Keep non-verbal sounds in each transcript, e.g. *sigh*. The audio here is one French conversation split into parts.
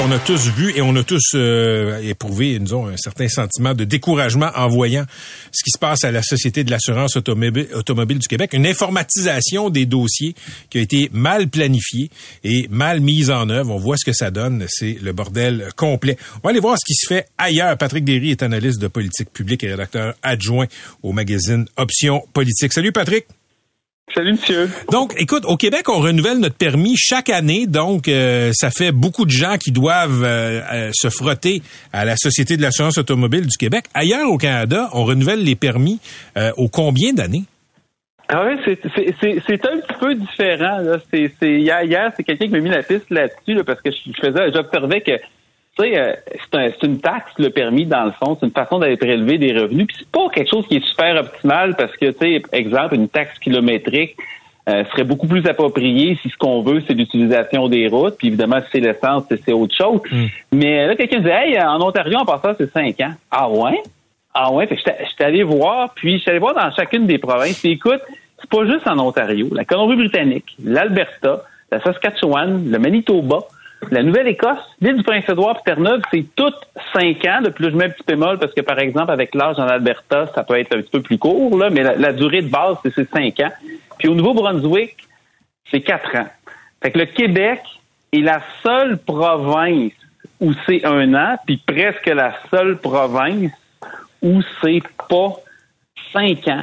On a tous vu et on a tous euh, éprouvé, nous un certain sentiment de découragement en voyant ce qui se passe à la Société de l'assurance automobile, automobile du Québec. Une informatisation des dossiers qui a été mal planifiée et mal mise en œuvre. On voit ce que ça donne. C'est le bordel complet. On va aller voir ce qui se fait ailleurs. Patrick Derry est analyste de politique publique et rédacteur adjoint au magazine Options Politique. Salut Patrick. Salut, monsieur. Donc, écoute, au Québec, on renouvelle notre permis chaque année. Donc, euh, ça fait beaucoup de gens qui doivent euh, euh, se frotter à la Société de l'assurance automobile du Québec. Ailleurs au Canada, on renouvelle les permis au combien d'années? Ah oui, c'est un petit peu différent. Là. C'est hier, hier c'est quelqu'un qui m'a mis la piste là-dessus parce que je, faisais, j'observais que euh, c'est une taxe, le permis, dans le fond. C'est une façon d'aller prélever des revenus. Puis c'est pas quelque chose qui est super optimal parce que, tu sais, exemple, une taxe kilométrique euh, serait beaucoup plus appropriée si ce qu'on veut, c'est l'utilisation des routes. Puis évidemment, si c'est l'essence, c'est autre chose. Mm. Mais là, quelqu'un disait, hey, en Ontario, en passant, c'est cinq ans. Ah ouais? Ah ouais? Fait que j'étais allé voir, puis j'étais allé voir dans chacune des provinces. Puis écoute, c'est pas juste en Ontario. La Colombie-Britannique, l'Alberta, la Saskatchewan, le Manitoba, la Nouvelle-Écosse, l'île du Prince-Édouard, Terre-Neuve, c'est toutes cinq ans. De plus, je mets un petit bémol parce que, par exemple, avec l'âge en Alberta, ça peut être un petit peu plus court, là, mais la, durée de base, c'est cinq ans. Puis au Nouveau-Brunswick, c'est quatre ans. Fait que le Québec est la seule province où c'est un an, puis presque la seule province où c'est pas cinq ans.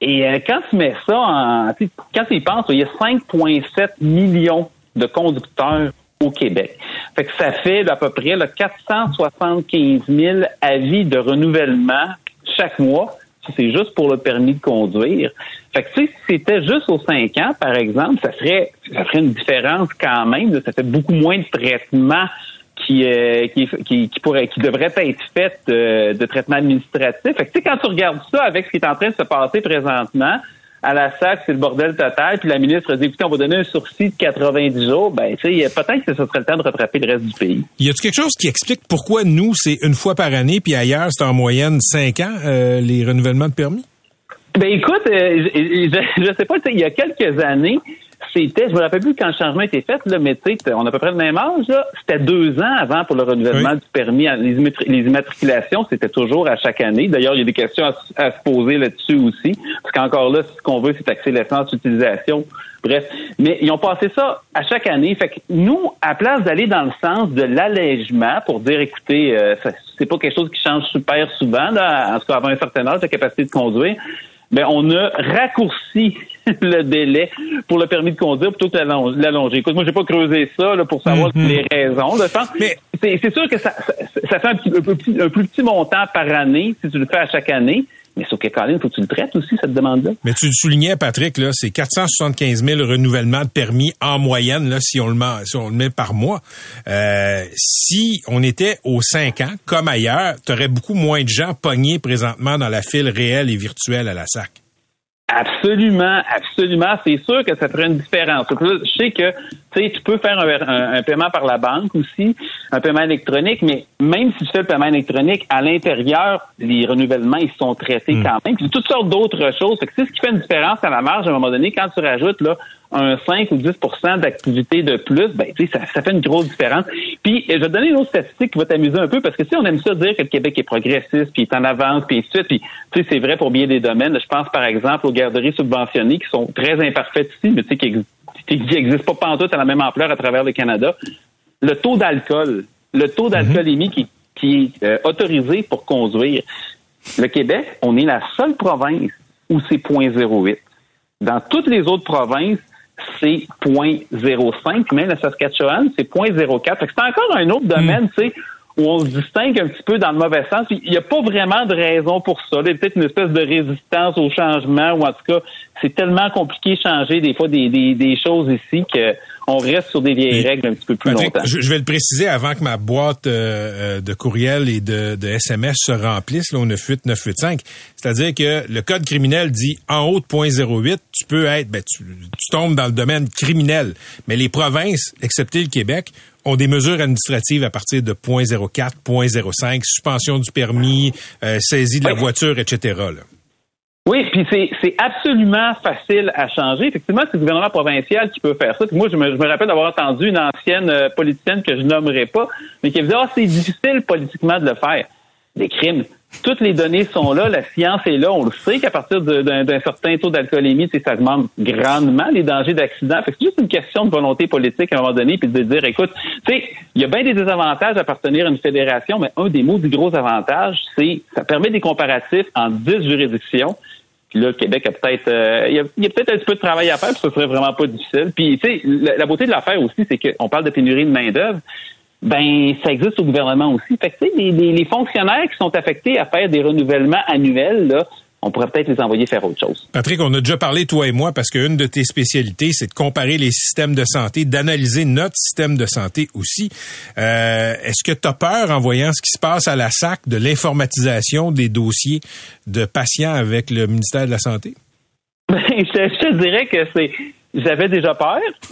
Et euh, quand tu mets ça en... Quand tu y penses, il y a 5,7 millions de conducteurs au Québec. Fait que ça fait à peu près là, 475 000 avis de renouvellement chaque mois. C'est juste pour le permis de conduire. Fait que si c'était juste aux 5 ans, par exemple, ça serait ça ferait une différence quand même. Ça fait beaucoup moins de traitements qui, euh, qui, qui, qui, qui être fait de, de traitement administratif. Fait que, quand tu regardes ça avec ce qui est en train de se passer présentement, à la SAC, c'est le bordel total. Puis la ministre a dit, écoutez, on va donner un sursis de 90 jours. Ben, tu sais, peut-être que ce serait le temps de rattraper le reste du pays. Y a-t-il quelque chose qui explique pourquoi nous, c'est une fois par année, puis ailleurs, c'est en moyenne cinq ans, euh, les renouvellements de permis? Ben, écoute, euh, je, je sais pas, il y a quelques années, c'était, je me rappelle plus quand le changement a été fait, là, mais tu sais, on a à peu près le même âge, là. C'était deux ans avant pour le renouvellement du permis. Les, immatriculations, c'était toujours à chaque année. D'ailleurs, il y a des questions à, se poser là-dessus aussi. Parce qu'encore là, ce qu'on veut, c'est taxer l'essence d'utilisation. Bref. Mais ils ont passé ça à chaque année. Fait que nous, à place d'aller dans le sens de l'allègement pour dire, écoutez, euh, c'est pas quelque chose qui change super souvent, là, en tout cas avant un certain âge, la capacité de conduire, ben, on a raccourci *laughs* le délai pour le permis de conduire plutôt que l'allonger. Écoute, moi, j'ai pas creusé ça pour savoir mhm. les raisons. Mais c'est sûr que ça, ça, fait un, petit, un, plus petit montant par année si tu le fais à chaque année. Mais sauf que, il faut que tu le traites aussi, cette demande-là. Mais tu le soulignais, Patrick, là, c'est 475 000 renouvellements de permis en moyenne, là, si on le met, si on le met par mois. Euh, si on était aux 5 ans, comme ailleurs, tu aurais beaucoup moins de gens pognés présentement dans la file réelle et virtuelle à la SAC. Absolument, absolument. C'est sûr que ça ferait une différence. Je sais que tu peux faire un, paiement par la banque aussi, un paiement électronique, mais même si tu fais le paiement électronique, à l'intérieur, les renouvellements, ils sont traités hmm. quand même. Puis toutes sortes d'autres choses. C'est ce qui fait une différence à la marge à un moment donné quand tu rajoutes là un 5 ou 10% d'activité de plus, ben, ça, ça fait une grosse différence. Puis, je vais te donner une autre statistique qui va t'amuser un peu, parce que si on aime ça dire que le Québec est progressiste, puis est en avance, puis ainsi de suite, puis, tu sais, c'est vrai pour bien des domaines. Je pense, par exemple, aux garderies subventionnées qui sont très imparfaites ici, mais tu sais, qui n'existent pas pantoute à la même ampleur à travers le Canada. Le taux d'alcool, le taux d'alcoolémie qui, qui est euh, autorisé pour conduire. Le Québec, on est la seule province où c'est 0.08. Dans toutes les autres provinces, c'est 0.05. Même la Saskatchewan, c'est 0.04. C'est encore un autre domaine, mm. tu sais, où on se distingue un petit peu dans le mauvais sens. Il n'y a pas vraiment de raison pour ça. Il y a peut-être une espèce de résistance au changement, ou en tout cas, c'est tellement compliqué de changer des fois des, des, des choses ici que on reste sur des vieilles règles un petit peu plus longtemps. Je, vais le préciser avant que ma boîte euh, euh, de courriel et de, de, SMS se remplisse là, au 98985. C'est-à-dire que le code criminel dit en haut de 0.08, tu peux être, ben, tu, tu tombes dans le domaine criminel. Mais les provinces, excepté le Québec, ont des mesures administratives à partir de 0.04, 0.05, suspension du permis, euh, saisie de la voiture, etc. Là. Oui, puis c'est absolument facile à changer. Effectivement, c'est le gouvernement provincial qui peut faire ça. moi, je me, je me rappelle d'avoir entendu une ancienne euh, politicienne que je nommerai pas, mais qui me disait, ah, c'est difficile politiquement de le faire. Des crimes. Toutes les données sont là, la science est là. On le sait qu'à partir d'un certain taux d'alcoolémie, ça augmente grandement les dangers d'accident. c'est juste une question de volonté politique à un moment donné, puis de dire, écoute, tu sais, il y a bien des désavantages à appartenir à une fédération, mais un des mots du gros avantage, c'est ça permet des comparatifs en 10 juridictions. Là, le Québec a peut-être euh, il y a, peut-être un petit peu de travail à faire, puis ce serait vraiment pas difficile. Puis tu sais, la, beauté de l'affaire aussi, c'est qu'on parle de pénurie de main-d'œuvre. Ben, ça existe au gouvernement aussi. Fait que, sais, les, les, fonctionnaires qui sont affectés à faire des renouvellements annuels, là, on pourrait peut-être les envoyer faire autre chose. Patrick, on a déjà parlé, toi et moi, parce qu'une de tes spécialités, c'est de comparer les systèmes de santé, d'analyser notre système de santé aussi. Euh, Est-ce que tu as peur, en voyant ce qui se passe à la SAC, de l'informatisation des dossiers de patients avec le ministère de la Santé? Ben, *laughs* je, je dirais que c'est j'avais déjà peur. *laughs*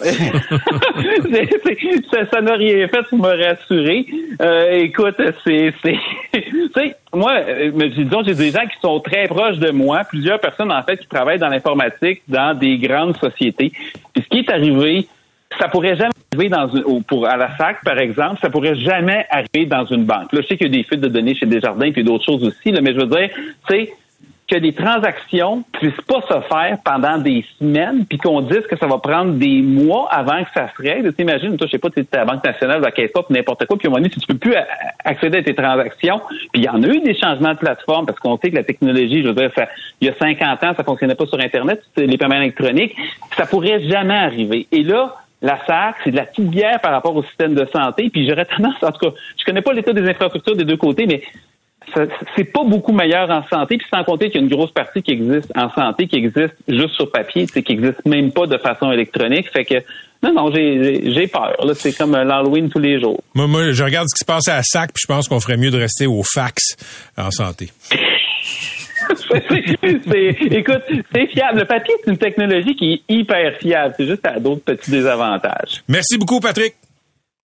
ça, ça n'a rien fait pour me rassurer. Euh, écoute, c'est, c'est, *laughs* tu sais, moi, euh, disons, j'ai des gens qui sont très proches de moi, plusieurs personnes en fait qui travaillent dans l'informatique dans des grandes sociétés. Puis ce qui est arrivé, ça pourrait jamais arriver dans une, pour à la SAC, par exemple, ça pourrait jamais arriver dans une banque. Là, je sais qu'il y a des fuites de données chez Desjardins puis d'autres choses aussi, là, mais je veux dire, tu sais, que des transactions puissent pas se faire pendant des semaines, puis qu'on dise que ça va prendre des mois avant que ça se règle. T'imagines, toi, je sais pas, tu es la Banque nationale, la caisse pas, n'importe quoi, puis à un moment donné, si tu peux plus accéder à tes transactions, puis il y en a eu des changements de plateforme, parce qu'on sait que la technologie, je veux dire, il y a 50 ans, ça fonctionnait pas sur Internet, les paiements électroniques, ça pourrait jamais arriver. Et là, la SAC, c'est de la petite par rapport au système de santé. Puis j'aurais tendance, en tout cas, je connais pas l'état des infrastructures des deux côtés, mais c'est pas beaucoup meilleur en santé, puis sans compter qu'il y a une grosse partie qui existe en santé, qui existe juste sur papier, qui existe même pas de façon électronique. Fait que non, non, j'ai peur. C'est comme l'Halloween tous les jours. Moi, moi, je regarde ce qui se passe à la SAC, puis je pense qu'on ferait mieux de rester au fax en santé. *laughs* écoute, c'est fiable. Le papier, c'est une technologie qui est hyper fiable. C'est juste à d'autres petits désavantages. Merci beaucoup, Patrick.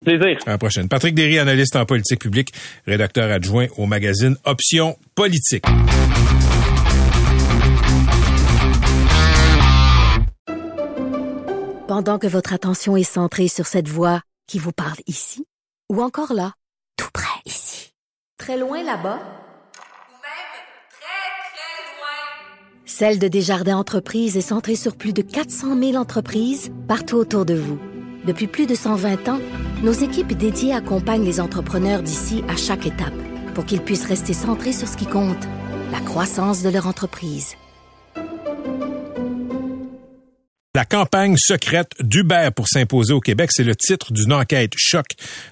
Plaisir. À la prochaine. Patrick Derry, analyste en politique publique, rédacteur adjoint au magazine Options Politique. Pendant que votre attention est centrée sur cette voix qui vous parle ici, ou encore là, tout près ici, très loin là-bas, même très, très loin, Celle de Desjardins Entreprises est centrée sur plus de 400 000 entreprises partout autour de vous. Depuis plus de 120 ans, nos équipes dédiées accompagnent les entrepreneurs d'ici à chaque étape pour qu'ils puissent rester centrés sur ce qui compte, la croissance de leur entreprise. La campagne secrète d'Uber pour s'imposer au Québec, c'est le titre d'une enquête choc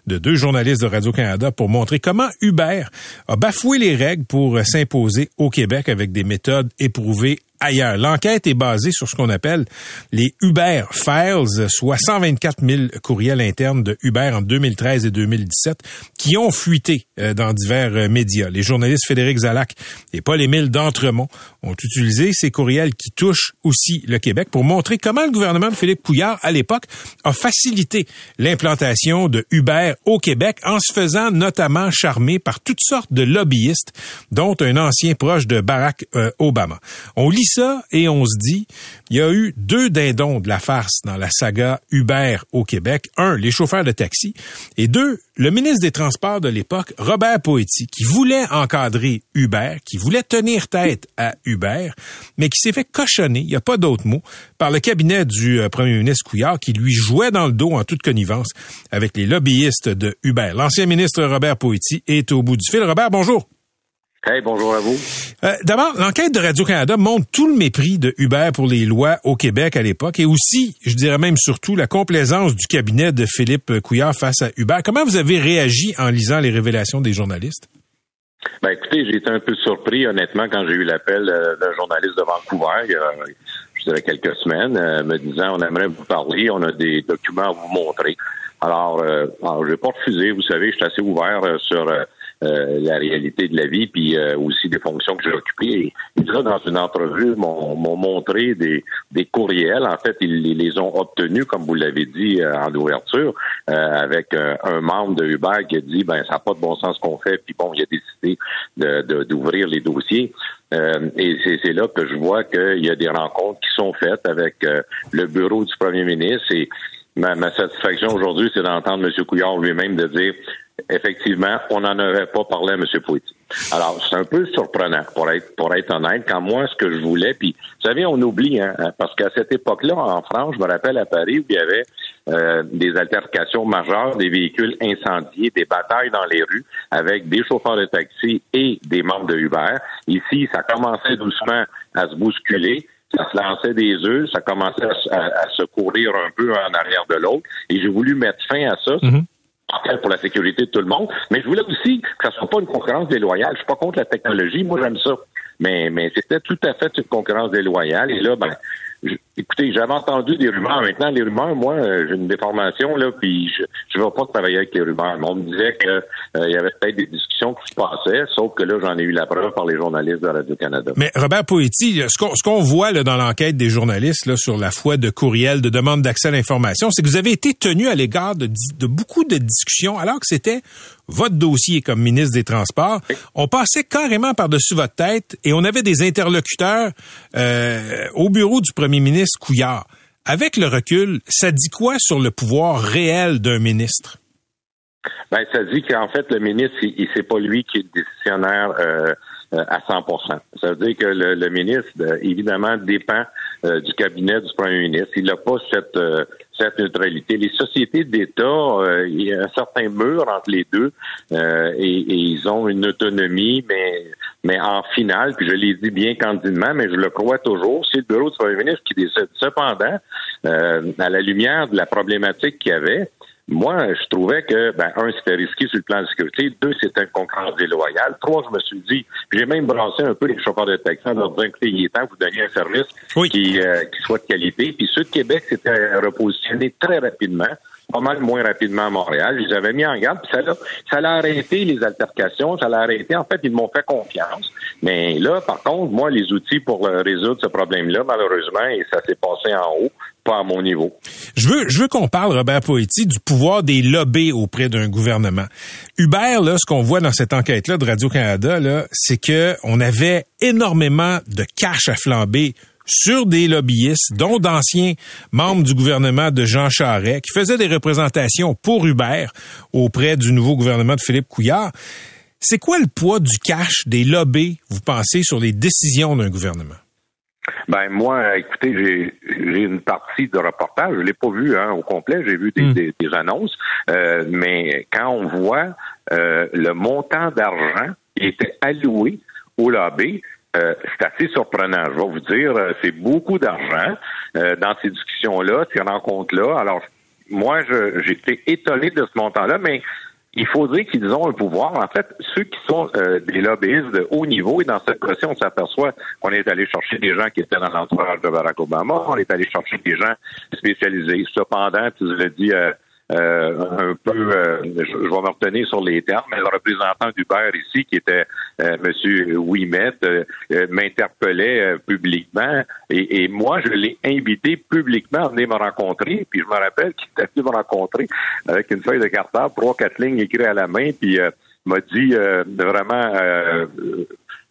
de deux journalistes de Radio-Canada pour montrer comment Uber a bafoué les règles pour s'imposer au Québec avec des méthodes éprouvées ailleurs. L'enquête est basée sur ce qu'on appelle les Uber Files, soit 124 000 courriels internes de Uber en 2013 et 2017 qui ont fuité euh, dans divers euh, médias. Les journalistes Frédéric Zalac et Paul-Émile d'Entremont ont utilisé ces courriels qui touchent aussi le Québec pour montrer comment le gouvernement de Philippe Couillard, à l'époque, a facilité l'implantation de Uber au Québec en se faisant notamment charmer par toutes sortes de lobbyistes, dont un ancien proche de Barack euh, Obama. On lit et on se dit, il y a eu deux dindons de la farce dans la saga Uber au Québec. Un, les chauffeurs de taxi. Et deux, le ministre des Transports de l'époque, Robert Poetti, qui voulait encadrer Uber, qui voulait tenir tête à Uber, mais qui s'est fait cochonner, il n'y a pas d'autre mot, par le cabinet du euh, premier ministre Couillard, qui lui jouait dans le dos en toute connivence avec les lobbyistes de Uber. L'ancien ministre Robert Poetti est au bout du fil. Robert, bonjour. Hey, bonjour à vous. Euh, D'abord, l'enquête de Radio-Canada montre tout le mépris de Uber pour les lois au Québec à l'époque et aussi, je dirais même surtout, la complaisance du cabinet de Philippe Couillard face à Uber. Comment vous avez réagi en lisant les révélations des journalistes? Ben écoutez, j'ai été un peu surpris, honnêtement, quand j'ai eu l'appel euh, d'un journaliste de Vancouver, il y a, je dirais, quelques semaines, euh, me disant on aimerait vous parler, on a des documents à vous montrer. Alors, euh, alors je vais pas refuser, vous savez, je suis assez ouvert euh, sur euh, euh, la réalité de la vie, puis euh, aussi des fonctions que j'ai occupées. Et, là, dans une entrevue, m'ont m'ont montré des, des courriels. En fait, ils, ils les ont obtenus, comme vous l'avez dit euh, en ouverture, euh, avec euh, un membre de Uber qui a dit, ben ça n'a pas de bon sens ce qu'on fait, puis bon, il a décidé de- de- d'ouvrir les dossiers. Euh, et c'est c'est là que je vois qu'il y a des rencontres qui sont faites avec euh, le bureau du premier ministre et ma, ma satisfaction aujourd'hui, c'est d'entendre M. Couillard lui-même de dire effectivement, on n'en aurait pas parlé à M. Poitier. Alors, c'est un peu surprenant, pour être pour être honnête, quand moi, ce que je voulais, puis vous savez, on oublie, hein, parce qu'à cette époque-là, en France, je me rappelle à Paris, où il y avait euh, des altercations majeures, des véhicules incendiés, des batailles dans les rues avec des chauffeurs de taxi et des membres de Uber. Ici, ça commençait doucement à se bousculer ça se lançait des œufs, ça commençait à, à- à se courir un peu en arrière de l'autre. Et j'ai voulu mettre fin à ça. Pour la sécurité de tout le monde. Mais je voulais aussi que ça soit pas une concurrence déloyale. Je suis pas contre la technologie. Moi, j'aime ça. Mais, mais c'était tout à fait une concurrence déloyale. Et là, ben, écoutez, j'avais entendu des rumeurs. Maintenant, les rumeurs, moi, euh, j'ai une déformation, là, puis je ne vais pas travailler avec les rumeurs. Mais on me disait que euh, y avait peut-être des discussions qui se passaient, sauf que là, j'en ai eu la preuve par les journalistes de Radio-Canada. Mais Robert Poetti, ce qu'on ce qu'on voit là, dans l'enquête des journalistes là, sur la foi de courriel, de demande d'accès à l'information, c'est que vous avez été tenu à l'égard de, beaucoup de discussions, alors que c'était votre dossier comme ministre des Transports. On passait carrément par-dessus votre tête et on avait des interlocuteurs euh, au bureau du premier ministre Couillard. Avec le recul, ça dit quoi sur le pouvoir réel d'un ministre? Ben, ça dit qu'en fait, le ministre, il, c'est pas lui qui est le décisionnaire euh, euh, à 100% Ça veut dire que le, ministre, euh, évidemment, dépend du cabinet du premier ministre. Il n'a pas cette, neutralité. Les sociétés d'État, il y a un certain mur entre les deux et, et ils ont une autonomie, mais mais en finale, puis je l'ai dit bien candidement, mais je le crois toujours, c'est le bureau du premier ministre qui décide. Cependant, euh, à la lumière de la problématique qu'il y avait, moi, je trouvais que, ben, un, c'était risqué sur le plan de sécurité. Deux, c'était une concurrence déloyale. Trois, je me suis dit, j'ai même brassé un peu les chauffeurs de taxi en leur disant, écoutez, il est temps que vous donniez un service Oui. qui, euh, qui soit de qualité. Puis ceux de Québec s'étaient repositionnés très rapidement, pas mal moins rapidement à Montréal. Les avais mis en garde, puis ça l'a, arrêté les altercations, ça l'a arrêté. En fait, ils m'ont fait confiance. Mais là, par contre, moi, les outils pour résoudre ce problème-là, malheureusement, et ça s'est passé en haut, pas à mon niveau. Je veux, je veux qu'on parle, Robert Poetti, du pouvoir des lobbies auprès d'un gouvernement. Hubert, là, ce qu'on voit dans cette enquête-là de Radio-Canada, là, c'est que on avait énormément de cash à flamber sur des lobbyistes, dont d'anciens membres du gouvernement de Jean Charest, qui faisaient des représentations pour Hubert auprès du nouveau gouvernement de Philippe Couillard. C'est quoi le poids du cash des lobbies, vous pensez, sur les décisions d'un gouvernement? Ben moi, écoutez, j'ai j'ai une partie de reportage, je l'ai pas vu hein, au complet, j'ai vu des, Mm. des, des annonces, euh, mais quand on voit euh, le montant d'argent qui était alloué au lobby, euh, c'est assez surprenant. Je vais vous dire, euh, c'est beaucoup d'argent euh, dans ces discussions-là, ces rencontres-là. Alors, moi, j'ai été étonné de ce montant-là, mais il faut dire qu'ils ont un pouvoir. En fait, ceux qui sont euh, des lobbyistes de haut niveau, et dans cette cas on s'aperçoit qu'on est allé chercher des gens qui étaient dans l'entourage de Barack Obama, on est allé chercher des gens spécialisés. Cependant, tu l'as dit euh, un peu, euh, je, je vais me retenir sur les termes, mais le représentant d'Uber ici, qui était euh, M. Ouimet, euh, euh, m'interpellait euh, publiquement et, et moi, je l'ai invité publiquement à venir me rencontrer. Puis je me rappelle qu'il était venu me rencontrer avec une feuille de cartable, trois, quatre lignes écrites à la main, puis euh, m'a dit euh, vraiment euh,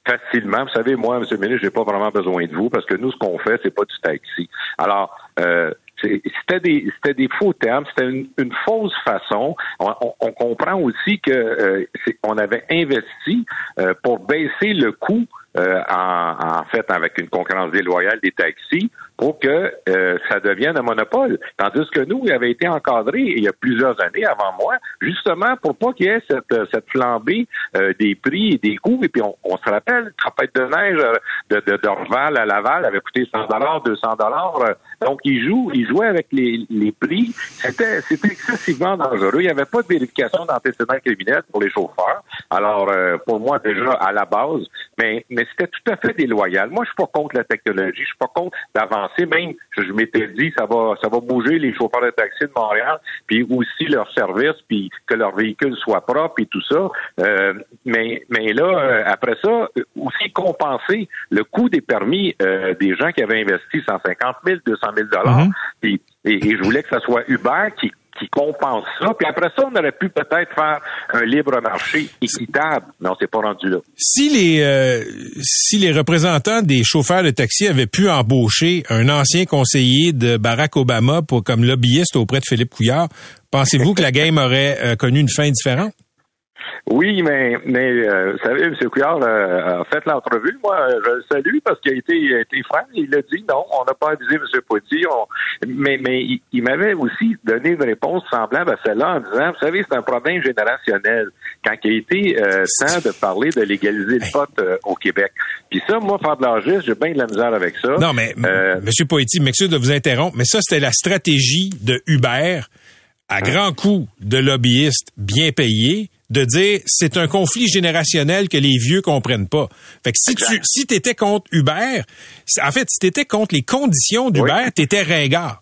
facilement. Vous savez, moi, M. le ministre, j'ai pas vraiment besoin de vous parce que nous, ce qu'on fait, c'est pas du taxi. Alors, euh, c'était des c'était des faux termes, c'était une, une fausse façon. On, on- on comprend aussi que euh, on avait investi euh, pour baisser le coût euh, en, en fait avec une concurrence déloyale des taxis pour que euh, ça devienne un monopole. Tandis que nous, il avait été encadré il y a plusieurs années avant moi, justement pour pas qu'il y ait cette, cette flambée euh, des prix et des coûts. Et puis on, se rappelle, tempête de neige de, de d'Orval à Laval avait coûté 100 dollars, 200 dollars. Donc il joue, il jouait avec les, les prix. C'était, c'était excessivement dangereux. Il n'y avait pas de vérification d'antécédents criminels pour les chauffeurs. Alors pour moi déjà à la base, mais c'était tout à fait déloyal. Moi je suis pas contre la technologie, je suis pas contre d'avancer même, je, m'étais dit, ça va, ça va bouger les chauffeurs de taxi de Montréal, puis aussi leur service, puis que leur véhicule soit propre et tout ça. Euh, mais, mais là, euh, après ça, aussi compenser le coût des permis euh, des gens qui avaient investi 150 000, 200 000 dollars. Mm-hmm. et, et, je voulais que ce soit Uber qui qui compense ça. Puis après ça, on aurait pu peut-être faire un libre marché équitable, mais on s'est pas rendu là. Si les euh, si les représentants des chauffeurs de taxi avaient pu embaucher un ancien conseiller de Barack Obama pour comme lobbyiste auprès de Philippe Couillard, pensez-vous que la game aurait euh, connu une fin différente? Oui, mais, mais euh, vous savez, M. Couillard euh, a fait l'entrevue. Moi, je le salue parce qu'il a été, a été franc. Il a dit non, on n'a pas avisé M. Poitier. Mais, mais il, m'avait aussi donné une réponse semblable à celle-là en disant, vous savez, c'est un problème générationnel. Quand il a été euh, temps de parler de légaliser le vote euh, au Québec. Puis ça, moi, faire de l'argiste, j'ai bien de la misère avec ça. Non, mais M. Poitier, m'excuse de vous interrompre, mais ça, c'était la stratégie de Uber à hein? grand coup de lobbyistes bien payés de dire c'est un conflit générationnel que les vieux comprennent pas. Fait que si tu si étais contre Uber, en fait, si tu étais contre les conditions d'Uber, tu étais ringard.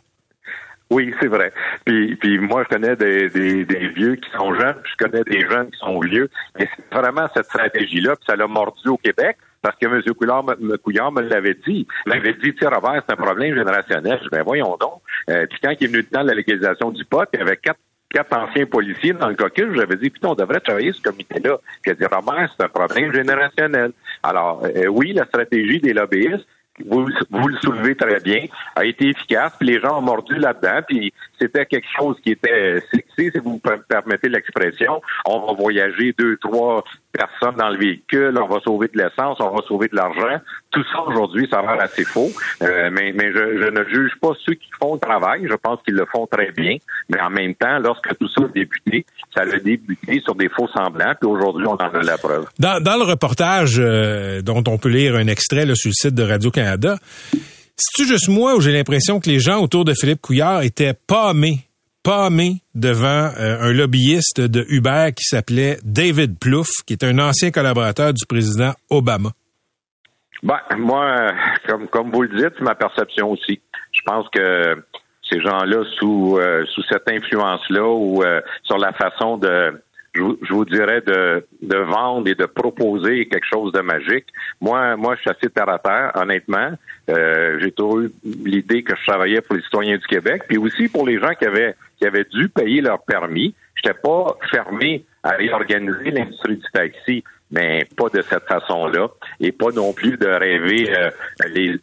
Oui, c'est vrai. Puis, puis moi, je connais des, des, des, vieux qui sont jeunes, puis je connais des jeunes qui sont vieux. Mais c'est vraiment cette stratégie-là, puis ça l'a mordu au Québec, parce que M. Couillard, Couillard me l'avait dit. Il m'avait dit, tu Robert, c'est un problème générationnel. Je dis, ben voyons donc. Euh, puis quand il est venu le temps de la légalisation du pot, il y avait quatre quatre anciens policiers dans le caucus, j'avais dit, putain, on devrait travailler ce comité-là. A dit, Robert, c'est un problème générationnel. Alors, euh, oui, la stratégie des lobbyistes, vous, vous, le soulevez très bien, a été efficace, puis les gens ont mordu là-dedans, puis c'était quelque chose qui était sexy, si vous me permettez l'expression. On va voyager deux, trois personnes dans le véhicule, on va sauver de l'essence, on va sauver de l'argent. Tout ça aujourd'hui, ça va assez faux. Euh, mais mais je, je, ne juge pas ceux qui font le travail. Je pense qu'ils le font très bien. Mais en même temps, lorsque tout ça a débuté, ça a débuté sur des faux semblants. Puis aujourd'hui, on en a la preuve. Dans, dans le reportage euh, dont on peut lire un extrait là, sur le site de Radio-Canada, c'est-tu juste moi où j'ai l'impression que les gens autour de Philippe Couillard étaient pâmés pâmé devant euh, un lobbyiste de Uber qui s'appelait David Plouffe, qui est un ancien collaborateur du président Obama? Ben, moi, comme, comme vous le dites, ma perception aussi. Je pense que ces gens-là, sous, euh, sous cette influence-là ou euh, sur la façon de, je, vous dirais, de, de vendre et de proposer quelque chose de magique. Moi, moi, je suis assez terre à terre, honnêtement. Euh, j'ai toujours eu l'idée que je travaillais pour les citoyens du Québec, puis aussi pour les gens qui avaient qui avaient dû payer leur permis. Je n'étais pas fermé à réorganiser l'industrie du taxi mais pas de cette façon-là, et pas non plus de rêver euh,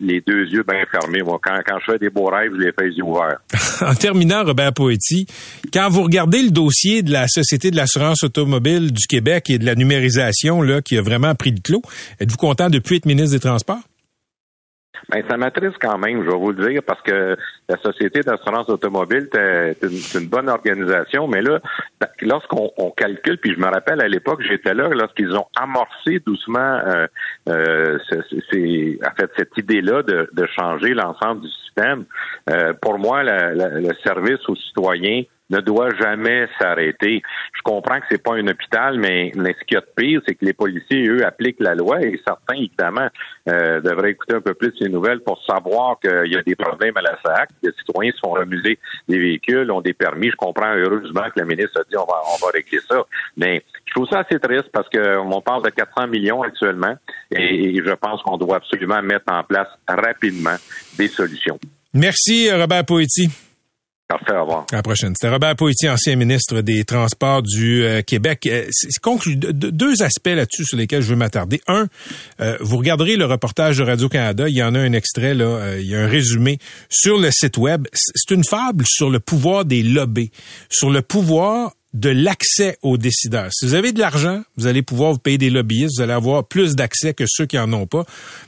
les, deux yeux bien fermés. Moi, quand, quand je fais des beaux rêves, je les fais les ouverts. *laughs* en terminant, Robert Poetti, quand vous regardez le dossier de la Société de l'assurance automobile du Québec et de la numérisation là, qui a vraiment pris le clos, êtes-vous content de plus être ministre des Transports? Ben, ça m'attriste quand même, je vais vous le dire, parce que la Société d'assurance automobile, c'est une, bonne organisation, mais là, ben, lorsqu'on calcule, puis je me rappelle à l'époque, j'étais là lorsqu'ils ont amorcé doucement euh, euh, en fait, cette idée-là de, changer l'ensemble du système. Euh, pour moi, le service aux citoyens ne doit jamais s'arrêter. Je comprends que c'est pas un hôpital, mais, ce qu'il y a de pire, c'est que les policiers, eux, appliquent la loi et certains, évidemment, euh, devraient écouter un peu plus ces nouvelles pour savoir qu'il y a des problèmes à la SAC. Les citoyens se font remuser des véhicules, ont des permis. Je comprends heureusement que le ministre a dit on va, on va régler ça. Mais je trouve ça assez triste parce qu'on parle de 400 millions actuellement et, et je pense qu'on doit absolument mettre en place rapidement des solutions. Merci, Robert Poetti. À la prochaine. C'était Robert Poitier, ancien ministre des Transports du euh, Québec. Euh, conclu deux aspects là-dessus sur lesquels je veux m'attarder. Un, euh, vous regarderez le reportage de Radio-Canada, il y en a un extrait, là, il y a un résumé sur le site web. C'est une fable sur le pouvoir des lobbies, sur le pouvoir de l'accès aux décideurs. Si vous avez de l'argent, vous allez pouvoir vous payer des lobbyistes, vous allez avoir plus d'accès que ceux qui en ont pas.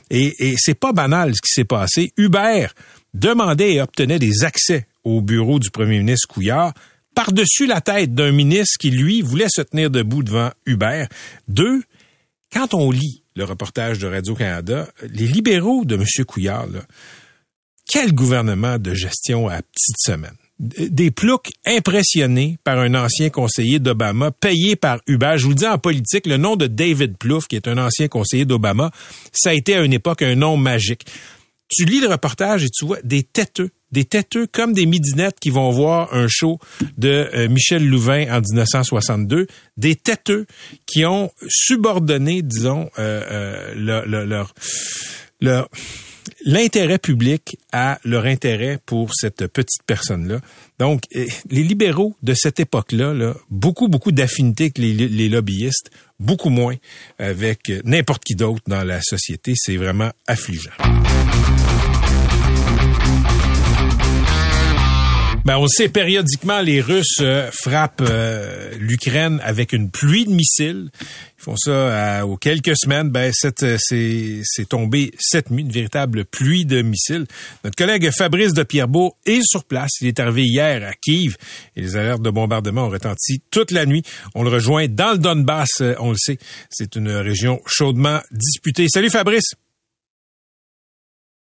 Et, et c'est pas banal ce qui s'est passé. Uber demandait et obtenait des accès au bureau du premier ministre Couillard par-dessus la tête d'un ministre qui, lui, voulait se tenir debout devant Uber. Deux, quand on lit le reportage de Radio-Canada, les libéraux de M. Couillard, quel gouvernement de gestion à petite semaine? Des ploucs impressionnés par un ancien conseiller d'Obama, payé par Uber. Je vous le dis en politique, le nom de David Plouffe, qui est un ancien conseiller d'Obama, ça a été à une époque un nom magique. Tu lis le reportage et tu vois des têteux, des têteux comme des midinettes qui vont voir un show de euh, Michel Louvain en 1962, des têteux qui ont subordonné, disons, euh, euh, leur, leur, leur l'intérêt public à leur intérêt pour cette petite personne-là. Donc, eh, les libéraux de cette époque-là, là, beaucoup, beaucoup d'affinités avec les, les, lobbyistes, beaucoup moins avec n'importe qui d'autre dans la société. C'est vraiment affligeant. Ben, on sait périodiquement, les Russes euh, frappent euh, l'Ukraine avec une pluie de missiles. Ils font ça euh, aux quelques semaines. Ben, c'est tombé cette nuit, une véritable pluie de missiles. Notre collègue Fabrice de Pierrebeau est sur place. Il est arrivé hier à Kiev et les alertes de bombardement ont retenti toute la nuit. On le rejoint dans le Donbass, on le sait. C'est une région chaudement disputée. Salut Fabrice.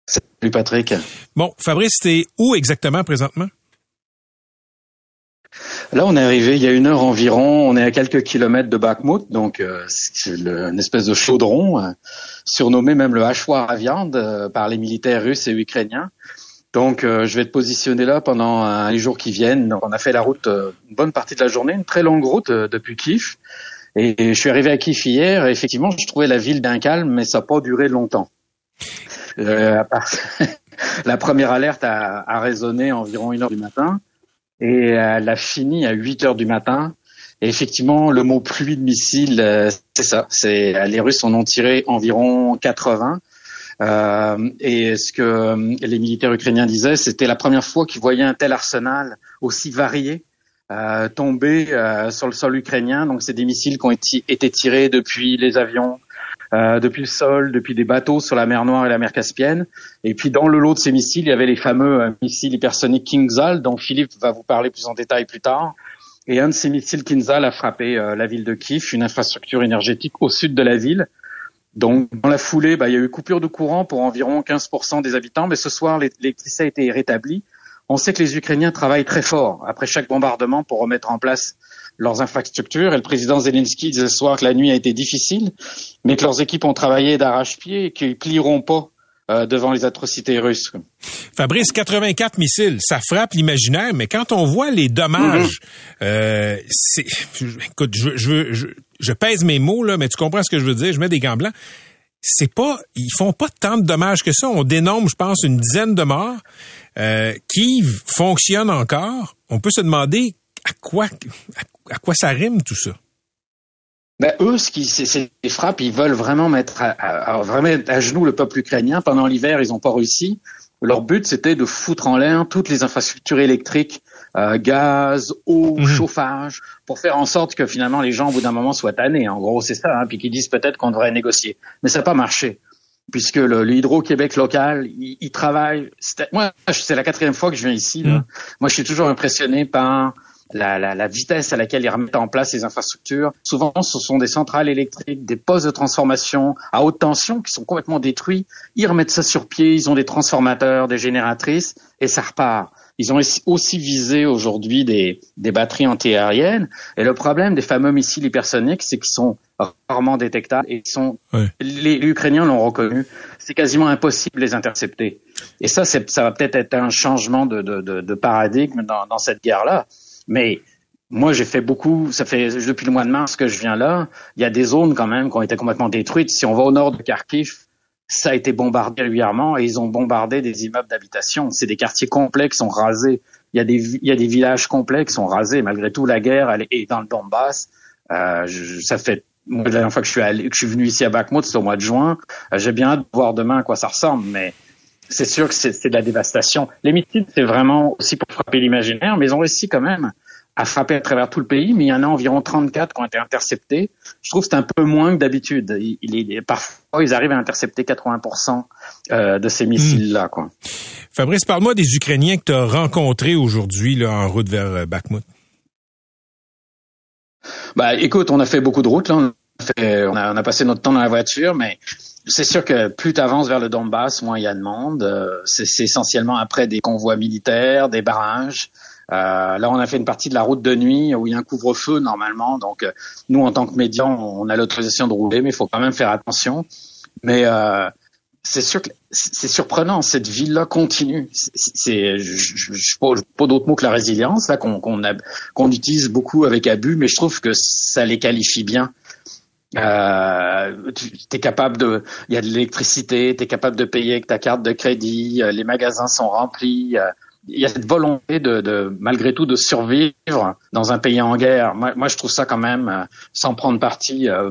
Salut Patrick. Bon, Fabrice, t'es où exactement présentement? Là, on est arrivé il y a une heure environ. On est à quelques kilomètres de Bakhmut, donc euh, c'est une espèce de chaudron, euh, surnommé même le hachoir à viande euh, par les militaires russes et ukrainiens. Donc, je vais te positionner là pendant les jours qui viennent. on a fait la route une bonne partie de la journée, une très longue route depuis Kiev. Et, je suis arrivé à Kiev hier. Effectivement, je trouvais la ville bien calme, mais ça n'a pas duré longtemps. *laughs* la première alerte a, a résonné environ une heure du matin et elle a fini à 8 heures du matin. Et effectivement, le mot pluie de missiles, euh, c'est ça. C'est les Russes en ont tiré environ 80. Euh, et ce que euh, les militaires ukrainiens disaient, c'était la première fois qu'ils voyaient un tel arsenal aussi varié euh, tomber euh, sur le sol ukrainien. Donc, c'est des missiles qui ont été tirés depuis les avions, euh, depuis le sol, depuis des bateaux sur la mer Noire et la mer Caspienne. Et puis dans le lot de ces missiles, il y avait les fameux euh, missiles hypersoniques Kinzhal, dont Philippe va vous parler plus en détail plus tard. Et un de ces missiles Kinzhal a frappé euh, la ville de Kiev, une infrastructure énergétique au sud de la ville. Donc dans la foulée, bah, il y a eu coupure de courant pour environ 15% des habitants, mais ce soir l'électricité a été rétablie. On sait que les Ukrainiens travaillent très fort après chaque bombardement pour remettre en place leurs infrastructures. Et le président Zelensky disait ce soir que la nuit a été difficile, mais que leurs équipes ont travaillé d'arrache-pied et qu'ils plieront pas euh, devant les atrocités russes. Fabrice, 84 missiles, ça frappe l'imaginaire, mais quand on voit les dommages, mm-hmm. euh, c'est, écoute, je, je, je, pèse mes mots là, mais tu comprends ce que je veux dire. Je mets des gants blancs. C'est pas, ils font pas tant de dommages que ça. On dénombre, je pense, une dizaine de morts. Euh, qui fonctionne encore? On peut se demander à quoi, à, quoi ça rime tout ça? Ben, eux, ce qui, c'est des frappes, ils veulent vraiment mettre à, vraiment à genoux le peuple ukrainien. Pendant l'hiver, ils n'ont pas réussi. Leur but, c'était de foutre en l'air toutes les infrastructures électriques, euh, gaz, eau, mhm. chauffage, pour faire en sorte que finalement les gens, au bout d'un moment, soient tannés. En gros, c'est ça. Hein, puis qu'ils disent peut-être qu'on devrait négocier. Mais ça n'a pas marché, puisque le, l'Hydro-Québec local, il, travaille. Moi, c'est la quatrième fois que je viens ici. Là. Mhm. Moi, je suis toujours impressionné par la, la, la, vitesse à laquelle ils remettent en place les infrastructures. Souvent, ce sont des centrales électriques, des postes de transformation à haute tension qui sont complètement détruits. Ils remettent ça sur pied, ils ont des transformateurs, des génératrices, et ça repart. Ils ont aussi visé aujourd'hui des, des batteries antiaériennes. Et le problème des fameux missiles hypersoniques, c'est qu'ils sont rarement détectables et ils sont, les, Ukrainiens l'ont reconnu. C'est quasiment impossible de les intercepter. Et ça, ça va peut-être être un changement de, de, de, de paradigme dans, dans cette guerre-là. Mais moi, j'ai fait beaucoup, ça fait depuis le mois de mars que je viens là. Il y a des zones quand même qui ont été complètement détruites. Si on va au nord de Kharkiv, ça a été bombardé régulièrement et ils ont bombardé des immeubles d'habitation. C'est des quartiers complets qui sont rasés. Il y a des, il y a des villages complets qui sont rasés. Malgré tout, la guerre elle est dans le Donbass. Euh, ça fait moi, la dernière fois que je suis allé, que je suis venu ici à Bakhmut, c'est au mois de juin. Euh, j'ai bien hâte de voir demain à quoi ça ressemble, mais c'est sûr que c'est de la dévastation. Les missiles, c'est vraiment aussi pour frapper l'imaginaire, mais ils ont réussi quand même à frapper à travers tout le pays, mais il y en a environ 34 qui ont été interceptés. Je trouve que c'est un peu moins que d'habitude. Il, il parfois, ils arrivent à intercepter 80% euh, de ces missiles-là. Quoi. Fabrice, parle-moi des Ukrainiens que tu as rencontrés aujourd'hui en route vers euh, Bakhmut. Bah, écoute, on a fait beaucoup de routes. Là. On, a fait, on, a, on a passé notre temps dans la voiture, mais c'est sûr que plus tu avances vers le Donbass, moins il y a de monde. Euh, c'est essentiellement après des convois militaires, des barrages. Euh, là, on a fait une partie de la route de nuit où il y a un couvre-feu normalement. Donc, euh, nous, en tant que médias, on a l'autorisation de rouler, mais il faut quand même faire attention. Mais euh, c'est sûr que c'est surprenant. Cette ville-là continue. C'est, je, je, pas, pas d'autres mots que la résilience là qu'on utilise beaucoup avec abus, mais je trouve que ça les qualifie bien. Euh, tu es capable de, il y a de l'électricité, tu es capable de payer avec ta carte de crédit, les magasins sont remplis, il y a cette volonté de, de, malgré tout de survivre dans un pays en guerre. Moi, moi je trouve ça quand même, euh, sans prendre parti, euh,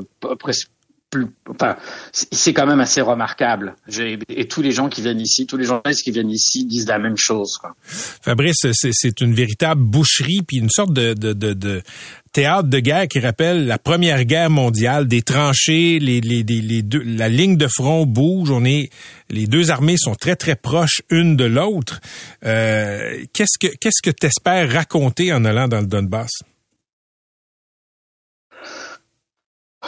c'est quand même assez remarquable. Et tous les gens qui viennent ici, tous les journalistes qui viennent ici disent la même chose. Quoi. Fabrice, c'est une véritable boucherie, puis une sorte de, théâtre de guerre qui rappelle la Première Guerre mondiale, des tranchées, la ligne de front bouge, on est, les deux armées sont très très proches une de l'autre. Euh, qu'est-ce que qu'est-ce que raconter en allant dans le Donbass?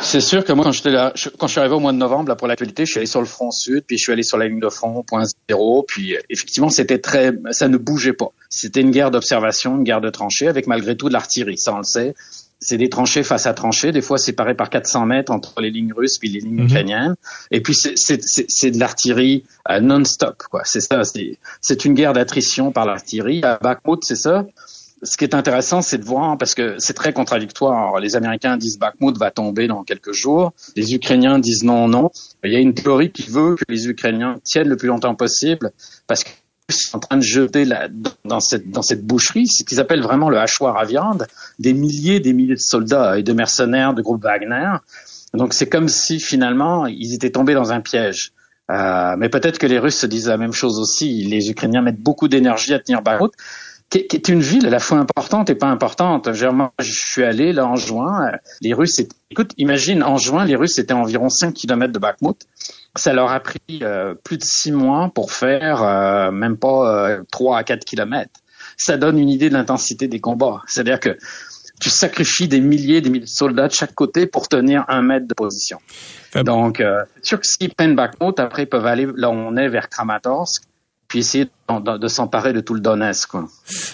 C'est sûr que moi, quand, j'étais là, quand je suis arrivé au mois de novembre là, pour l'actualité, je suis allé sur le front sud, puis je suis allé sur la ligne de front point zéro, puis euh, effectivement, c'était très, ça ne bougeait pas. C'était une guerre d'observation, une guerre de tranchées, avec malgré tout de l'artillerie, ça on le sait. C'est des tranchées face à tranchées, des fois séparées par 400 mètres entre les lignes russes puis les lignes mhm. ukrainiennes. Et puis c'est de l'artillerie euh, non-stop, quoi. C'est ça, c'est une guerre d'attrition par l'artillerie. À Bakhmut, c'est ça ce qui est intéressant, c'est de voir, parce que c'est très contradictoire. les Américains disent Bakhmut va tomber dans quelques jours. Les Ukrainiens disent non, non. Il y a une théorie qui veut que les Ukrainiens tiennent le plus longtemps possible, parce qu'ils sont en train de jeter la, dans cette, dans cette boucherie, ce qu'ils appellent vraiment le hachoir à viande, des milliers des milliers de soldats et de mercenaires de groupe Wagner. Donc c'est comme si finalement ils étaient tombés dans un piège. Euh, mais peut-être que les Russes se disent la même chose aussi. Les Ukrainiens mettent beaucoup d'énergie à tenir Bakhmut qui, est une ville à la fois importante et pas importante. Moi, je suis allé là en juin. Euh, les Russes, écoute, imagine en juin, les Russes étaient environ 5 kilomètres de Bakhmut. Ça leur a pris euh, plus de 6 mois pour faire euh, même pas 3 à 4 kilomètres. Ça donne une idée de l'intensité des combats. C'est-à-dire que tu sacrifies des milliers, des milliers de soldats de chaque côté pour tenir un mètre de position. Donc, c'est sûr que s'ils prennent Bakhmut, après ils peuvent aller là on est vers Kramatorsk puis essayer de, s'emparer de tout le Donetsk. Quoi.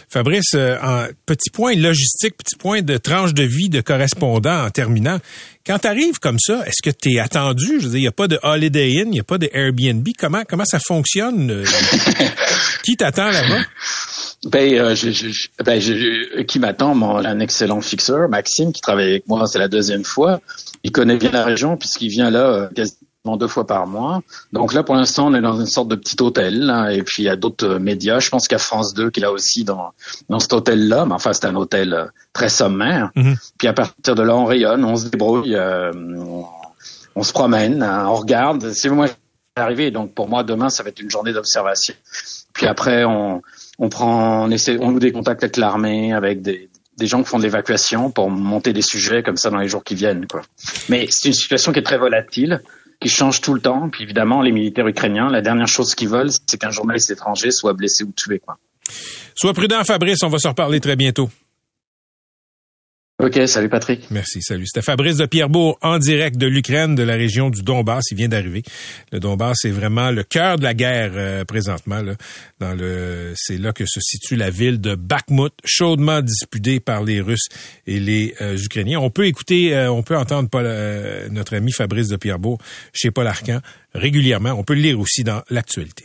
Fabrice, euh, un petit point logistique, petit point de tranche de vie de correspondant en terminant. Quand tu arrives comme ça, est-ce que tu es attendu? Je veux dire, il n'y a pas de Holiday Inn, il n'y a pas de Airbnb. Comment, comment ça fonctionne? Euh? *laughs* qui t'attend là-bas? Ben, euh, ben qui m'attend, un excellent fixeur, Maxime, qui travaille avec moi, c'est la deuxième fois. Il connaît bien la région puisqu'il vient là deux fois par mois. Donc là, pour l'instant, on est dans une sorte de petit hôtel. et puis, il y a d'autres euh, médias. Je pense qu'il y a France 2 qui est là aussi dans, dans cet hôtel-là. Mais enfin, c'est un hôtel euh, très sommaire. Mhm. Puis à partir de là, on rayonne, on se débrouille, euh, on, se promène, hein, on regarde. C'est moi arrivé. Donc pour moi, demain, ça va être une journée d'observation. Puis après, on, on prend, on essaie, on noue des contacts avec l'armée, avec des, des gens qui font de l'évacuation pour monter des sujets comme ça dans les jours qui viennent. Quoi. Mais c'est une situation qui est très volatile qui change tout le temps. Puis évidemment, les militaires ukrainiens, la dernière chose qu'ils veulent, c'est qu'un journaliste étranger soit blessé ou tué. Quoi. Sois prudent, Fabrice. On va se reparler très bientôt. OK, salut Patrick. Merci, salut. C'était Fabrice de Pierrebourg en direct de l'Ukraine, de la région du Donbass. Il vient d'arriver. Le Donbass est vraiment le cœur de la guerre euh, présentement. Là. Dans le, c'est là que se situe la ville de Bakhmut, chaudement disputée par les Russes et les euh, Ukrainiens. On peut écouter, euh, on peut entendre notre ami Fabrice de Pierrebourg chez Paul Arcan régulièrement. On peut le lire aussi dans l'actualité.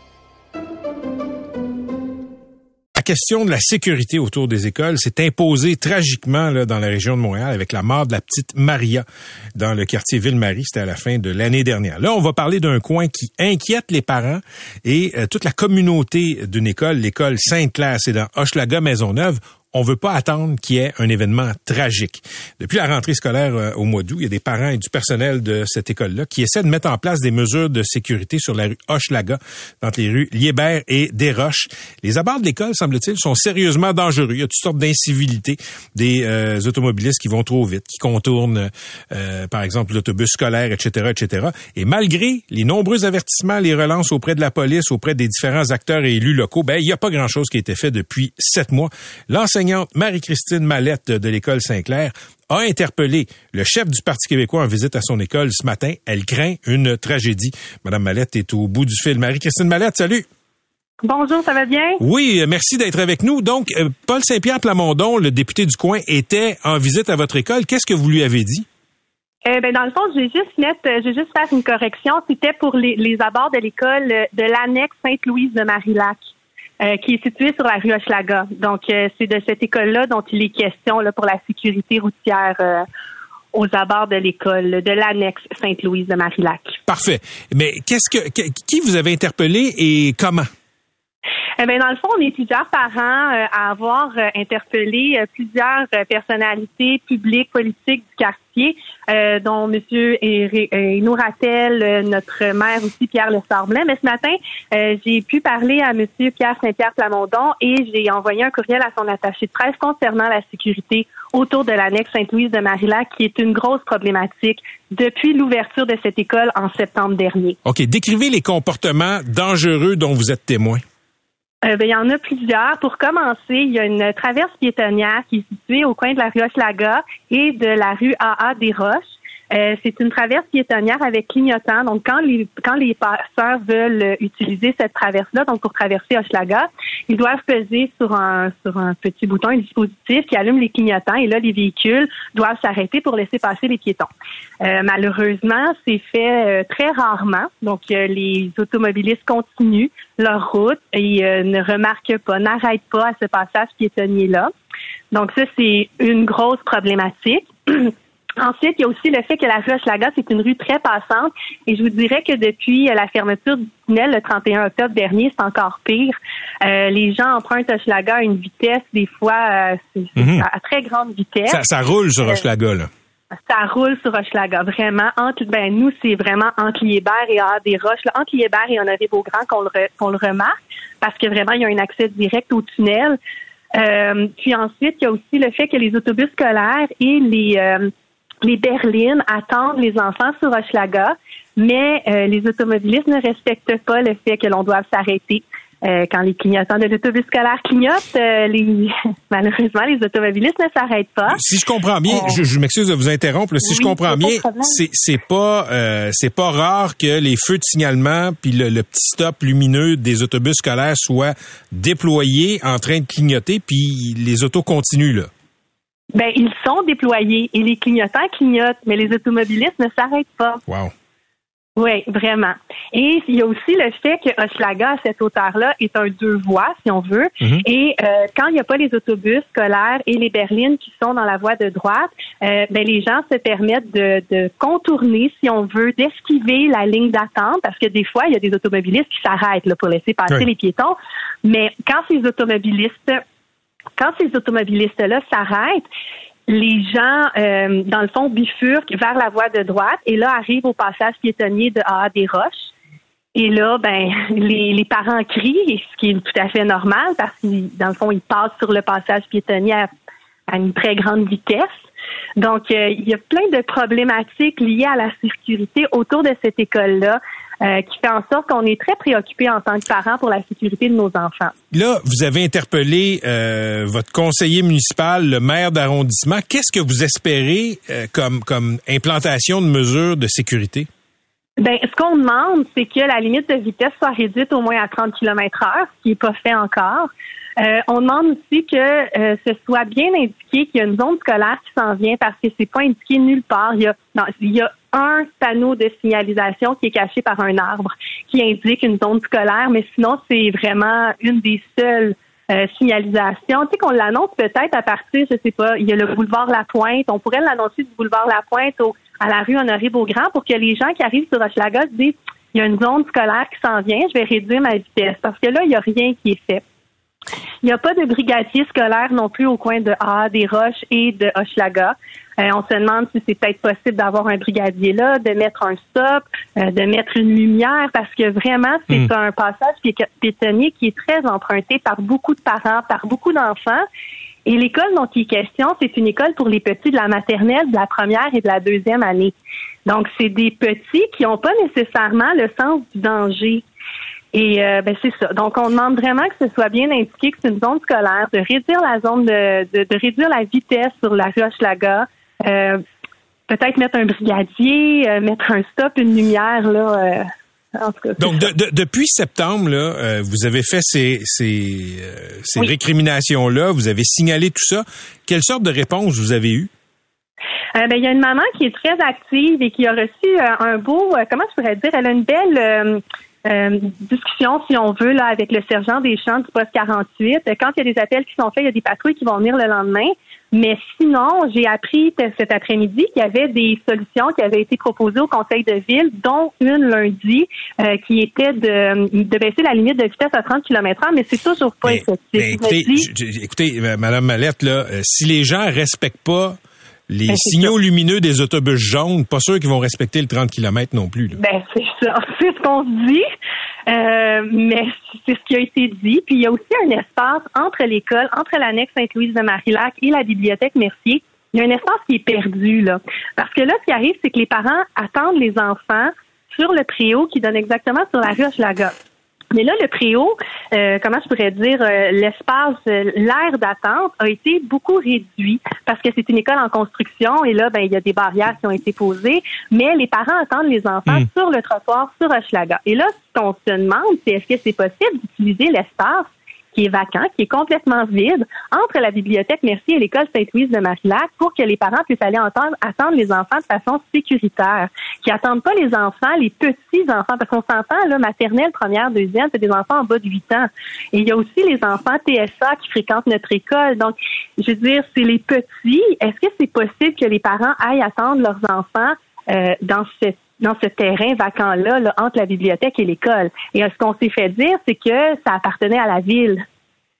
Question de la sécurité autour des écoles s'est imposée tragiquement dans la région de Montréal avec la mort de la petite Maria dans le quartier Ville-Marie. C'était à la fin de l'année dernière. Là, on va parler d'un coin qui inquiète les parents et euh, toute la communauté d'une école, l'école Sainte-Claire, c'est dans Hochelaga Maisonneuve on veut pas attendre qu'il y ait un événement tragique. Depuis la rentrée scolaire euh, au mois d'août, il y a des parents et du personnel de cette école-là qui essaient de mettre en place des mesures de sécurité sur la rue Hochelaga, entre les rues Liébert et Desroches. Les abords de l'école, semble-t-il, sont sérieusement dangereux. Il y a toutes sortes d'incivilités, des euh, automobilistes qui vont trop vite, qui contournent, euh, par exemple, l'autobus scolaire, etc., etc. Et malgré les nombreux avertissements, les relances auprès de la police, auprès des différents acteurs et élus locaux, ben il n'y a pas grand-chose qui a été fait depuis sept mois. L'enseignant Marie-Christine Mallette de l'école Saint-Clair a interpellé le chef du Parti québécois en visite à son école ce matin. Elle craint une tragédie. Madame Mallette est au bout du fil. Marie-Christine Mallette, salut. Bonjour, ça va bien? Oui, merci d'être avec nous. Donc, euh, Paul Saint-Pierre Plamondon, le député du coin, était en visite à votre école. Qu'est-ce que vous lui avez dit? Ben, dans le fond, j'ai juste mettre, euh, j'ai juste faire une correction. C'était pour les, les abords de l'école de l'annexe Sainte-Louise de Marillac. Euh, qui est située sur la rue Hochelaga. Donc, euh, c'est de cette école-là dont il est question là, pour la sécurité routière euh, aux abords de l'école, de l'annexe Sainte-Louise de Marillac. Parfait. Mais qu'est-ce que qui vous avez interpellé et comment? Eh bien, dans le fond, on est plusieurs parents à avoir interpellé plusieurs personnalités publiques, politiques du quartier euh, dont M. Nouratel, euh, notre maire aussi, Pierre Le Mais ce matin, euh, j'ai pu parler à M. Pierre Saint-Pierre Plamondon et j'ai envoyé un courriel à son attaché de presse concernant la sécurité autour de l'annexe Sainte-Louise de Marillac, qui est une grosse problématique depuis l'ouverture de cette école en septembre dernier. OK. Décrivez les comportements dangereux dont vous êtes témoin. Euh, ben, il y en a plusieurs. Pour commencer, il y a une traverse piétonnière qui est située au coin de la rue Hochelaga et de la rue AA des Roches. Euh, c'est une traverse piétonnière avec clignotant. Donc, quand les quand les passeurs veulent utiliser cette traverse-là, donc pour traverser Hochelaga, ils doivent peser sur un sur un petit bouton, un dispositif qui allume les clignotants. Et là, les véhicules doivent s'arrêter pour laisser passer les piétons. Euh, malheureusement, c'est fait euh, très rarement. Donc, les automobilistes continuent leur route et ne remarquent pas, n'arrêtent pas à ce passage piétonnier-là. Donc, ça, c'est une grosse problématique. *clears throat* Ensuite, il y a aussi le fait que la rue Hochelaga, c'est une rue très passante. Et je vous dirais que depuis la fermeture du tunnel le 31 octobre dernier, c'est encore pire. Euh, les gens empruntent Hochelaga à une vitesse, des fois, euh, mhm. à très grande vitesse. Ça, roule sur Hochelaga, là. Ça roule sur Hochelaga, vraiment. Entre, ben, nous, c'est vraiment entre Liébert et A des Roches. Là, entre Liébert et Honoré Beaugrand qu'on le, qu'on le remarque, parce que vraiment, il y a un accès direct au tunnel. Euh, puis ensuite, il y a aussi le fait que les autobus scolaires et les les berlines attendent les enfants sur Hochelaga, mais euh, les automobilistes ne respectent pas le fait que l'on doit s'arrêter. Euh, quand les clignotants de l'autobus scolaire clignotent, euh, les, *laughs* malheureusement, les automobilistes ne s'arrêtent pas. Si je comprends bien, je, je m'excuse de vous interrompre. Si je comprends bien, c'est c'est pas c'est pas rare que les feux de signalement puis le, le, petit stop lumineux des autobus scolaires soient déployés en train de clignoter puis les autos continuent là. Ben, ils sont déployés et les clignotants clignotent, mais les automobilistes ne s'arrêtent pas. Wow. Oui, vraiment. Et il y a aussi le fait que Hochelaga, à cette hauteur-là, est un deux voies, si on veut. Mm-hmm. Et euh, quand il n'y a pas les autobus scolaires et les berlines qui sont dans la voie de droite, euh, ben, les gens se permettent de, de contourner, si on veut, d'esquiver la ligne d'attente, parce que des fois, il y a des automobilistes qui s'arrêtent là, pour laisser passer les piétons. Mais quand ces automobilistes quand ces automobilistes-là s'arrêtent, les gens, euh, dans le fond, bifurquent vers la voie de droite et là arrivent au passage piétonnier de A des Roches. Et là, ben, *laughs* les, parents crient, ce qui est tout à fait normal parce que, dans le fond, ils passent sur le passage piétonnier à, une très grande vitesse. Donc, euh, il y a plein de problématiques liées à la sécurité autour de cette école-là. Euh, qui fait en sorte qu'on est très préoccupé en tant que parents pour la sécurité de nos enfants. Là, vous avez interpellé euh, votre conseiller municipal, le maire d'arrondissement. Qu'est-ce que vous espérez euh, comme, comme implantation de mesures de sécurité? Ben, ce qu'on demande, c'est que la limite de vitesse soit réduite au moins à 30 km heure, ce qui n'est pas fait encore. Euh, on demande aussi que euh, ce soit bien indiqué qu'il y a une zone scolaire qui s'en vient parce que c'est pas indiqué nulle part. Il y a, y un panneau de signalisation qui est caché par un arbre qui indique une zone scolaire, mais sinon c'est vraiment une des seules euh, signalisation. Tu sais qu'on l'annonce peut-être à partir, je sais pas, il y a le boulevard La Pointe. On pourrait l'annoncer du boulevard La Pointe à la rue Honoré-Beaugrand pour que les gens qui arrivent sur Hochelaga se disent il y a une zone scolaire qui s'en vient, je vais réduire ma vitesse. Parce que là, il n'y a rien qui est fait. Il n'y a pas de brigadier scolaire non plus au coin de A, des Roches et de Hochelaga. Euh, on se demande si c'est peut-être possible d'avoir un brigadier là, de mettre un stop, euh, de mettre une lumière, parce que vraiment, c'est Hmm. un passage pi- piétonnier qui est très emprunté par beaucoup de parents, par beaucoup d'enfants. Et l'école dont il est question, c'est une école pour les petits de la maternelle, de la première et de la deuxième année. Donc, c'est des petits qui n'ont pas nécessairement le sens du danger. Et euh, ben c'est ça. Donc, on demande vraiment que ce soit bien indiqué que c'est une zone scolaire, de réduire la zone de, de, de réduire la vitesse sur la rue Hochelaga, euh, peut-être mettre un brigadier, euh, mettre un stop, une lumière là. euh, en tout cas, Donc, ça. de- de- depuis septembre, là, euh, vous avez fait ces, ces, euh, ces Oui. récriminations-là, vous avez signalé tout ça. Quelle sorte de réponse vous avez eue? Euh, ben, il y a une maman qui est très active et qui a reçu euh, un beau, euh, comment je pourrais dire, elle a une belle euh, euh, discussion, si on veut, là, avec le sergent des champs du poste 48. Euh, Quand il y a des appels qui sont faits, il y a des patrouilles qui vont venir le lendemain. Mais sinon, j'ai appris cet après-midi qu'il y avait des solutions qui avaient été proposées au conseil de ville, dont une lundi, euh, qui était de, de baisser la limite de vitesse à 30 km h mais c'est toujours pas effectif. Écoutez, dis- écoutez, euh, Madame Mallette, là, euh, si les gens respectent pas les Ben, signaux lumineux des autobus jaunes, pas sûr qu'ils vont respecter le 30 km non plus. là. Ben, c'est ça. *laughs* C'est ce qu'on se dit. Euh, mais c'est ce qui a été dit. Puis il y a aussi un espace entre l'école, entre l'annexe Sainte-Louise de Marillac et la bibliothèque Mercier. Il y a un espace qui est perdu, là. Parce que là, ce qui arrive, c'est que les parents attendent les enfants sur le préau qui donne exactement sur la rue Hochelaga. Mais là, le préau, euh, comment je pourrais dire, euh, l'espace, euh, l'aire d'attente a été beaucoup réduit parce que c'est une école en construction et là, ben, il y a des barrières qui ont été posées, mais les parents attendent les enfants Mm. sur le trottoir sur Hochelaga. Et là, ce qu'on se demande, c'est est-ce que c'est possible d'utiliser l'espace qui est vacant, qui est complètement vide, entre la bibliothèque Mercier et l'école Sainte-Louise de Marillac pour que les parents puissent aller attendre les enfants de façon sécuritaire, qui attendent pas les enfants, les petits enfants, parce qu'on s'entend, là, maternelle, première, deuxième, c'est des enfants en bas de 8 ans. Et il y a aussi les enfants TSA qui fréquentent notre école. Donc, je veux dire, c'est les petits. Est-ce que c'est possible que les parents aillent attendre leurs enfants euh, dans cette dans ce terrain vacant-là, là, entre la bibliothèque et l'école. Et euh, ce qu'on s'est fait dire, c'est que ça appartenait à la ville.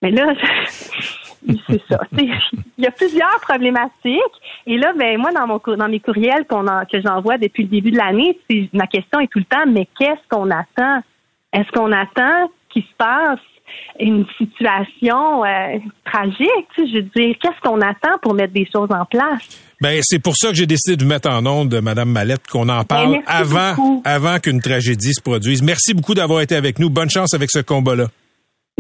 Mais là, *laughs* c'est ça. *laughs* Il y a plusieurs problématiques. Et là, ben moi, dans mon dans mes courriels que j'envoie depuis le début de l'année, ma question est tout le temps, mais qu'est-ce qu'on attend? Est-ce qu'on attend qu'il se passe une situation euh, tragique? Je veux dire, qu'est-ce qu'on attend pour mettre des choses en place? Ben, c'est pour ça que j'ai décidé de vous mettre en onde, Madame Mallette, qu'on en parle Ben, merci avant, beaucoup. avant qu'une tragédie se produise. Merci beaucoup d'avoir été avec nous. Bonne chance avec ce combat-là.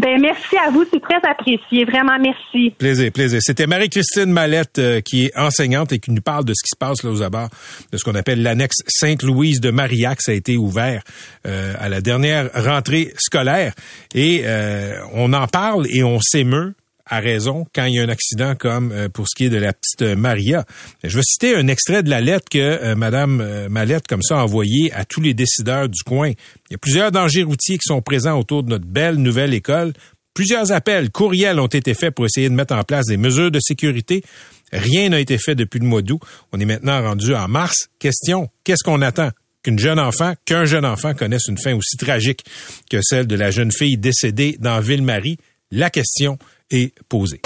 Ben merci à vous, c'est très apprécié, vraiment merci. Plaisir, plaisir. C'était Marie-Christine Mallette euh, qui est enseignante et qui nous parle de ce qui se passe là aux abords de ce qu'on appelle l'annexe Sainte-Louise de Marillac. Ça a été ouvert euh, à la dernière rentrée scolaire et euh, on en parle et on s'émeut à raison quand il y a un accident comme euh, pour ce qui est de la petite euh, Maria. Je vais citer un extrait de la lettre que euh, Madame Mallette comme ça a envoyée à tous les décideurs du coin. Il y a plusieurs dangers routiers qui sont présents autour de notre belle nouvelle école. Plusieurs appels, courriels ont été faits pour essayer de mettre en place des mesures de sécurité. Rien n'a été fait depuis le mois d'août. On est maintenant rendu en mars. Question, qu'est-ce qu'on attend? Qu'une jeune enfant, qu'un jeune enfant connaisse une fin aussi tragique que celle de la jeune fille décédée dans Ville-Marie? La question est posée.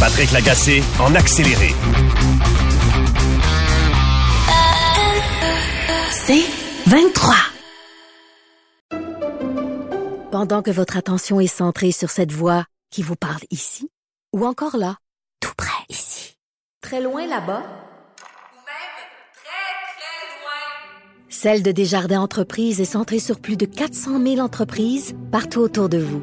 Patrick Lagacé en accéléré. C'est 23. Pendant que votre attention est centrée sur cette voix qui vous parle ici, ou encore là, tout près ici, très loin là-bas, Ou même très, très loin. Celle de Desjardins Entreprises est centrée sur plus de 400 000 entreprises partout autour de vous.